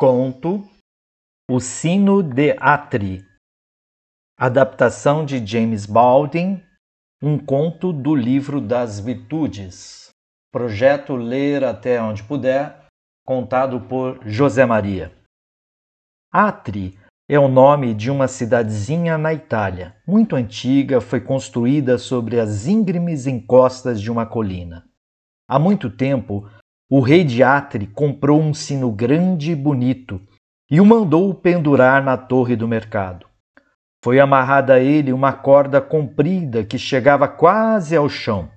Conto O Sino de Atri, adaptação de James Baldwin, um conto do livro das Virtudes. Projeto Ler até onde puder, contado por José Maria. Atri é o nome de uma cidadezinha na Itália, muito antiga, foi construída sobre as íngremes encostas de uma colina. Há muito tempo, o rei de Atri comprou um sino grande e bonito e o mandou pendurar na torre do mercado. Foi amarrada a ele uma corda comprida que chegava quase ao chão.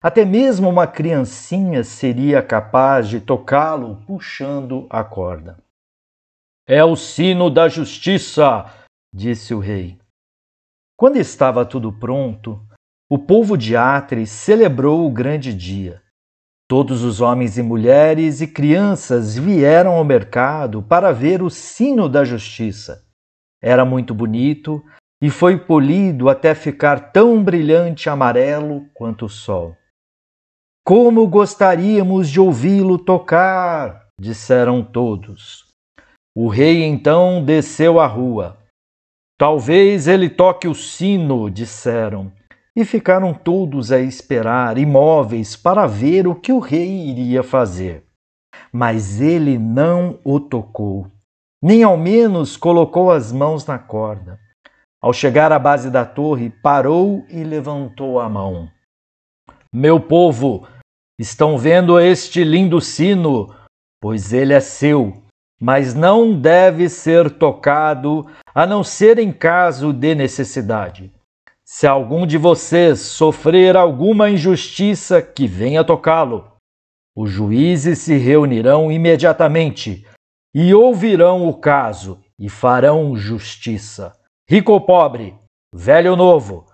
Até mesmo uma criancinha seria capaz de tocá-lo puxando a corda. É o sino da justiça, disse o rei. Quando estava tudo pronto, o povo de Atri celebrou o grande dia. Todos os homens e mulheres e crianças vieram ao mercado para ver o sino da justiça. Era muito bonito e foi polido até ficar tão brilhante amarelo quanto o sol. Como gostaríamos de ouvi-lo tocar! disseram todos. O rei então desceu a rua. Talvez ele toque o sino, disseram e ficaram todos a esperar, imóveis, para ver o que o rei iria fazer. Mas ele não o tocou, nem ao menos colocou as mãos na corda. Ao chegar à base da torre, parou e levantou a mão. Meu povo, estão vendo este lindo sino? Pois ele é seu, mas não deve ser tocado a não ser em caso de necessidade. Se algum de vocês sofrer alguma injustiça, que venha tocá-lo. Os juízes se reunirão imediatamente e ouvirão o caso e farão justiça. Rico ou pobre, velho ou novo,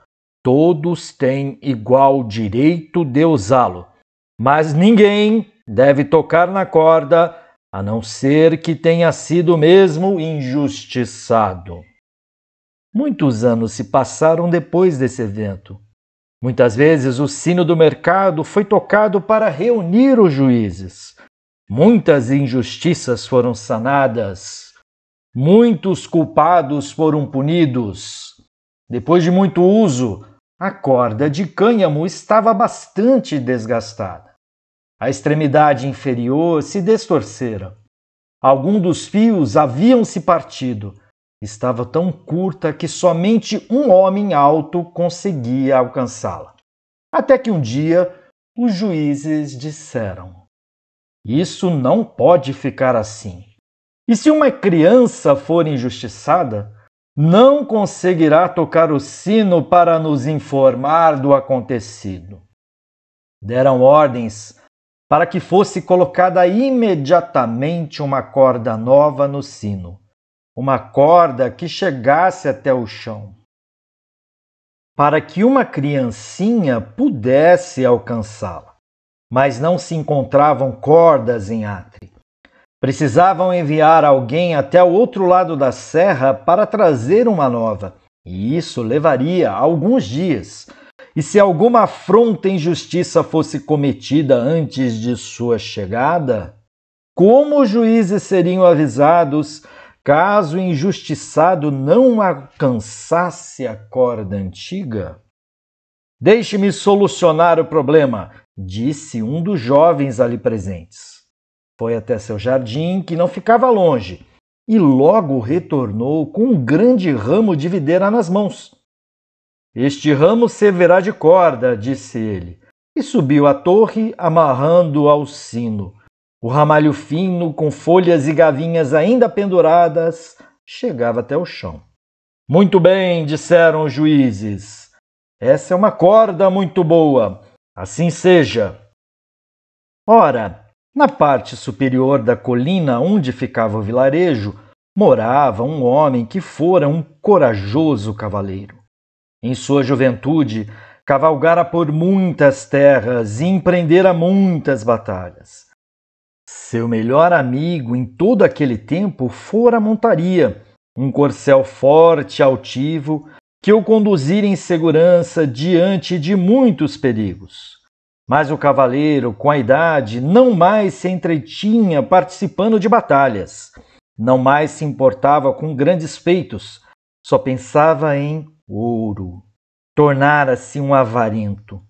todos têm igual direito de usá-lo, mas ninguém deve tocar na corda a não ser que tenha sido mesmo injustiçado. Muitos anos se passaram depois desse evento. Muitas vezes o sino do mercado foi tocado para reunir os juízes. Muitas injustiças foram sanadas. Muitos culpados foram punidos. Depois de muito uso, a corda de cânhamo estava bastante desgastada. A extremidade inferior se distorcera. Alguns dos fios haviam se partido estava tão curta que somente um homem alto conseguia alcançá-la. Até que um dia os juízes disseram: Isso não pode ficar assim. E se uma criança for injustiçada, não conseguirá tocar o sino para nos informar do acontecido. Deram ordens para que fosse colocada imediatamente uma corda nova no sino uma corda que chegasse até o chão, para que uma criancinha pudesse alcançá-la. Mas não se encontravam cordas em Atri. Precisavam enviar alguém até o outro lado da serra para trazer uma nova, e isso levaria alguns dias. E se alguma afronta injustiça fosse cometida antes de sua chegada, como os juízes seriam avisados caso o injustiçado não alcançasse a corda antiga? Deixe-me solucionar o problema, disse um dos jovens ali presentes. Foi até seu jardim, que não ficava longe, e logo retornou com um grande ramo de videira nas mãos. Este ramo servirá de corda, disse ele, e subiu à torre, amarrando ao sino. O ramalho fino, com folhas e gavinhas ainda penduradas, chegava até o chão. Muito bem, disseram os juízes. Essa é uma corda muito boa. Assim seja. Ora, na parte superior da colina onde ficava o vilarejo, morava um homem que fora um corajoso cavaleiro. Em sua juventude, cavalgara por muitas terras e empreendera muitas batalhas. Seu melhor amigo em todo aquele tempo fora a montaria, um corcel forte e altivo que o conduzira em segurança diante de muitos perigos. Mas o cavaleiro, com a idade, não mais se entretinha participando de batalhas. não mais se importava com grandes feitos, só pensava em ouro. Tornara-se um avarento.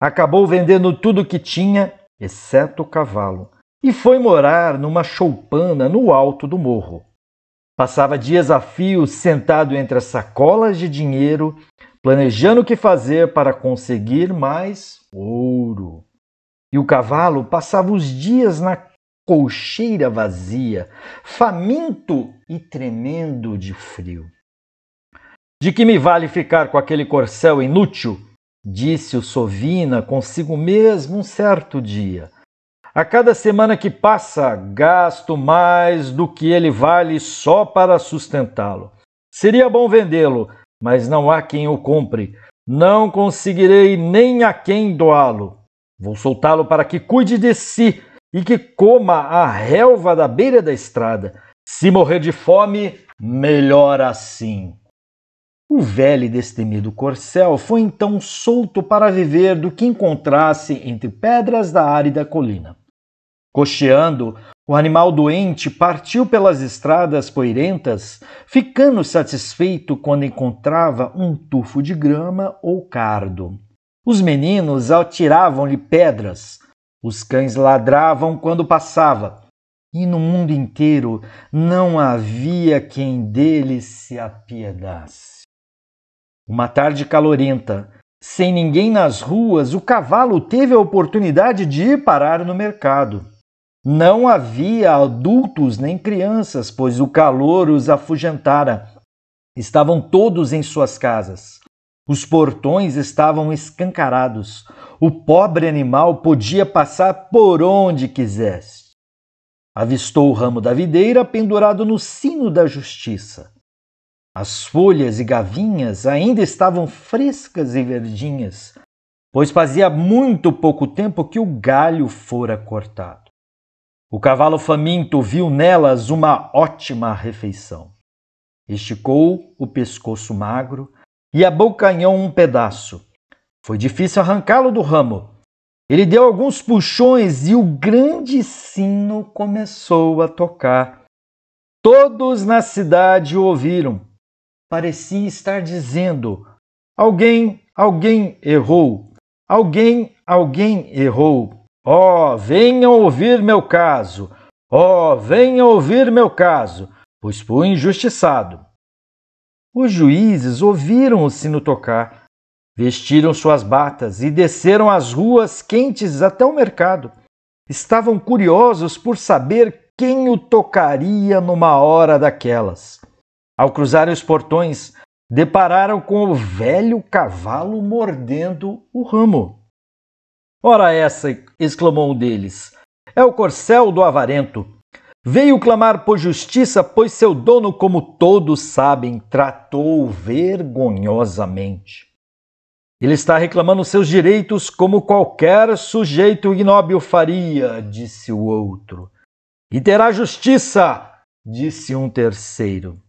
Acabou vendendo tudo o que tinha, exceto o cavalo, e foi morar numa choupana no alto do morro. Passava dias a fio sentado entre as sacolas de dinheiro, planejando o que fazer para conseguir mais ouro. E o cavalo passava os dias na colcheira vazia, faminto e tremendo de frio. De que me vale ficar com aquele corcel inútil? Disse o Sovina consigo mesmo um certo dia. A cada semana que passa, gasto mais do que ele vale só para sustentá-lo. Seria bom vendê-lo, mas não há quem o compre. Não conseguirei nem a quem doá-lo. Vou soltá-lo para que cuide de si e que coma a relva da beira da estrada. Se morrer de fome, melhor assim. O velho e destemido corcel foi então solto para viver do que encontrasse entre pedras da árida colina. Cocheando, o animal doente partiu pelas estradas poeirentas, ficando satisfeito quando encontrava um tufo de grama ou cardo. Os meninos atiravam-lhe pedras, os cães ladravam quando passava, e no mundo inteiro não havia quem dele se apiedasse. Uma tarde calorenta, sem ninguém nas ruas, o cavalo teve a oportunidade de ir parar no mercado. Não havia adultos nem crianças, pois o calor os afugentara. Estavam todos em suas casas. Os portões estavam escancarados. O pobre animal podia passar por onde quisesse. Avistou o ramo da videira pendurado no sino da justiça. As folhas e gavinhas ainda estavam frescas e verdinhas, pois fazia muito pouco tempo que o galho fora cortado. O cavalo faminto viu nelas uma ótima refeição. Esticou o pescoço magro e abocanhou um pedaço. Foi difícil arrancá-lo do ramo. Ele deu alguns puxões e o grande sino começou a tocar. Todos na cidade o ouviram parecia estar dizendo: Alguém, alguém errou. Alguém, alguém errou. Ó, oh, venham ouvir meu caso. Ó, oh, venham ouvir meu caso, pois fui injustiçado. Os juízes ouviram o sino tocar, vestiram suas batas e desceram as ruas quentes até o mercado. Estavam curiosos por saber quem o tocaria numa hora daquelas. Ao cruzarem os portões, depararam com o velho cavalo mordendo o ramo. Ora essa! exclamou um deles. É o corcel do avarento. Veio clamar por justiça, pois seu dono, como todos sabem, tratou vergonhosamente. Ele está reclamando seus direitos como qualquer sujeito ignóbil faria, disse o outro. E terá justiça, disse um terceiro.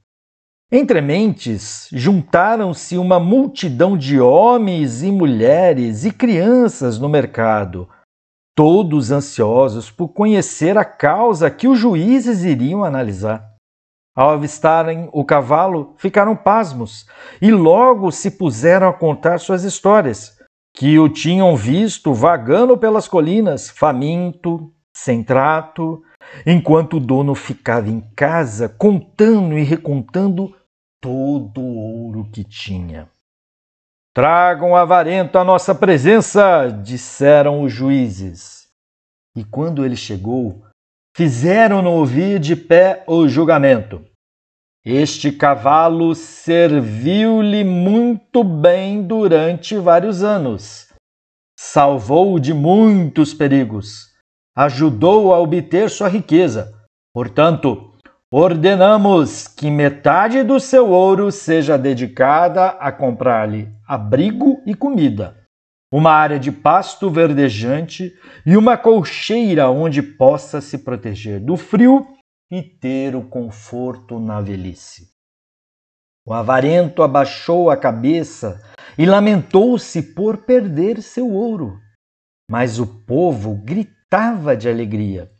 Entre mentes, juntaram-se uma multidão de homens e mulheres e crianças no mercado, todos ansiosos por conhecer a causa que os juízes iriam analisar. Ao avistarem o cavalo, ficaram pasmos e logo se puseram a contar suas histórias, que o tinham visto vagando pelas colinas, faminto, sem trato, enquanto o dono ficava em casa contando e recontando todo o ouro que tinha. Tragam avarento à nossa presença, disseram os juízes. E quando ele chegou, fizeram-no ouvir de pé o julgamento. Este cavalo serviu-lhe muito bem durante vários anos. Salvou-o de muitos perigos. Ajudou a obter sua riqueza. Portanto, Ordenamos que metade do seu ouro seja dedicada a comprar-lhe abrigo e comida, uma área de pasto verdejante e uma colcheira onde possa se proteger do frio e ter o conforto na velhice. O avarento abaixou a cabeça e lamentou-se por perder seu ouro. Mas o povo gritava de alegria,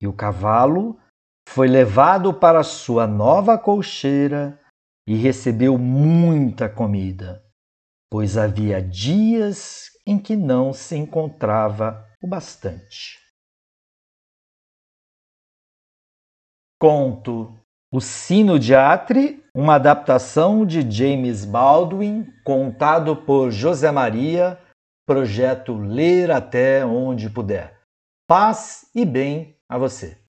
e o cavalo foi levado para sua nova colcheira e recebeu muita comida, pois havia dias em que não se encontrava o bastante. Conto O Sino de Atre, uma adaptação de James Baldwin, contado por José Maria, projeto Ler Até Onde Puder. Paz e bem a você.